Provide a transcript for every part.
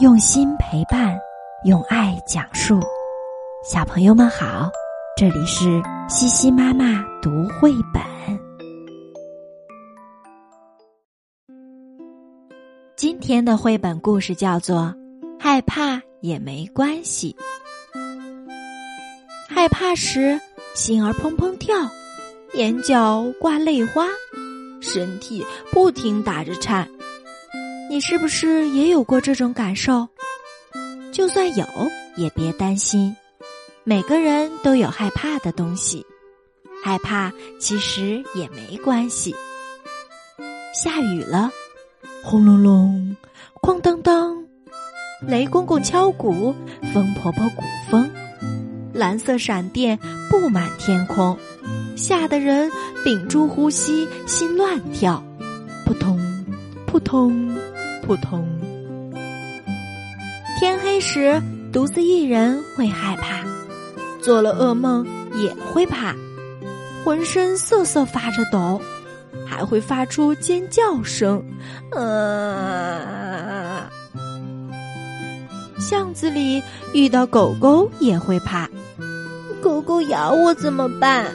用心陪伴，用爱讲述。小朋友们好，这里是西西妈妈读绘本。今天的绘本故事叫做《害怕也没关系》。害怕时，心儿砰砰跳，眼角挂泪花，身体不停打着颤。你是不是也有过这种感受？就算有，也别担心。每个人都有害怕的东西，害怕其实也没关系。下雨了，轰隆隆，哐当当，雷公公敲鼓，风婆婆鼓风，蓝色闪电布满天空，吓得人屏住呼吸，心乱跳，扑通，扑通。不同！天黑时，独自一人会害怕，做了噩梦也会怕，浑身瑟瑟发着抖，还会发出尖叫声。呃，巷子里遇到狗狗也会怕，狗狗咬我怎么办？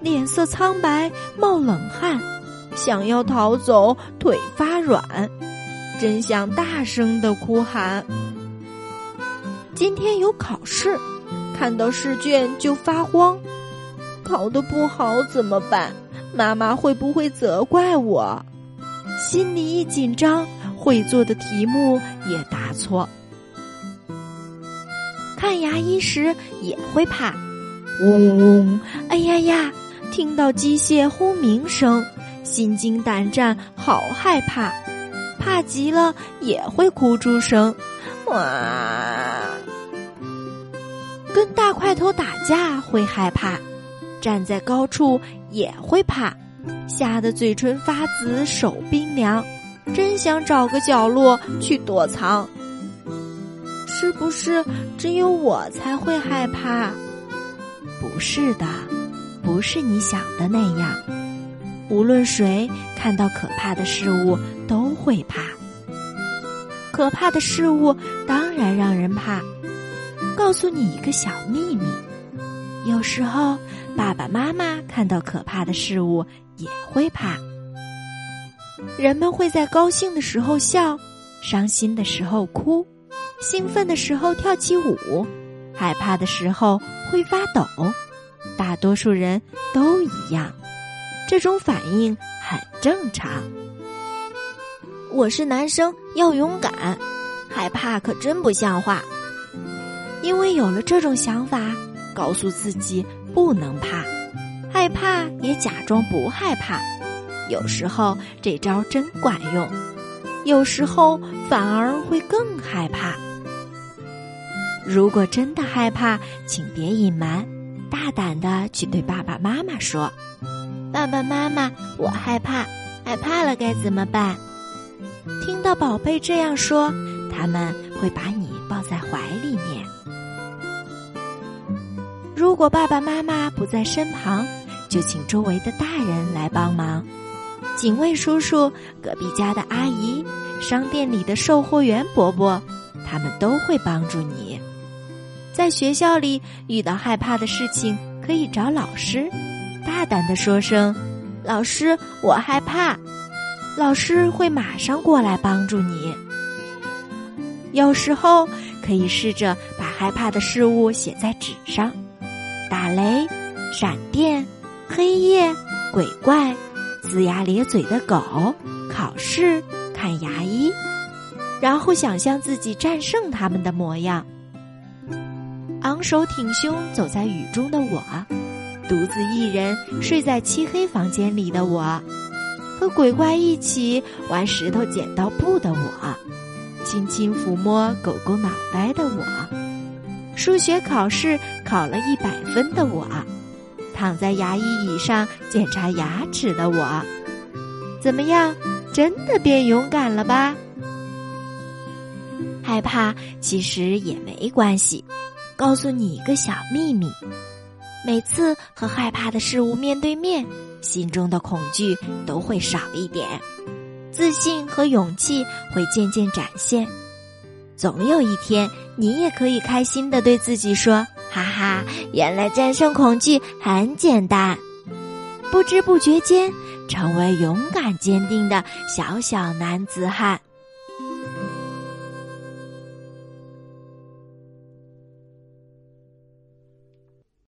脸色苍白，冒冷汗，想要逃走，腿发软。真想大声的哭喊。今天有考试，看到试卷就发慌，考得不好怎么办？妈妈会不会责怪我？心里一紧张，会做的题目也答错。看牙医时也会怕，嗡嗡，哎呀呀！听到机械轰鸣声，心惊胆战，好害怕。怕极了也会哭出声，哇！跟大块头打架会害怕，站在高处也会怕，吓得嘴唇发紫，手冰凉，真想找个角落去躲藏。是不是只有我才会害怕？不是的，不是你想的那样。无论谁看到可怕的事物都会怕，可怕的事物当然让人怕。告诉你一个小秘密：有时候爸爸妈妈看到可怕的事物也会怕。人们会在高兴的时候笑，伤心的时候哭，兴奋的时候跳起舞，害怕的时候会发抖。大多数人都一样。这种反应很正常。我是男生，要勇敢，害怕可真不像话。因为有了这种想法，告诉自己不能怕，害怕也假装不害怕。有时候这招真管用，有时候反而会更害怕。如果真的害怕，请别隐瞒，大胆的去对爸爸妈妈说。爸爸妈妈，我害怕，害怕了该怎么办？听到宝贝这样说，他们会把你抱在怀里面。如果爸爸妈妈不在身旁，就请周围的大人来帮忙，警卫叔叔、隔壁家的阿姨、商店里的售货员伯伯，他们都会帮助你。在学校里遇到害怕的事情，可以找老师。大胆的说声：“老师，我害怕。”老师会马上过来帮助你。有时候可以试着把害怕的事物写在纸上：打雷、闪电、黑夜、鬼怪、龇牙咧嘴的狗、考试、看牙医，然后想象自己战胜他们的模样，昂首挺胸走在雨中的我。独自一人睡在漆黑房间里的我，和鬼怪一起玩石头剪刀布的我，轻轻抚摸狗狗脑袋的我，数学考试考了一百分的我，躺在牙医椅上检查牙齿的我，怎么样？真的变勇敢了吧？害怕其实也没关系，告诉你一个小秘密。每次和害怕的事物面对面，心中的恐惧都会少一点，自信和勇气会渐渐展现。总有一天，你也可以开心的对自己说：“哈哈，原来战胜恐惧很简单。”不知不觉间，成为勇敢坚定的小小男子汉。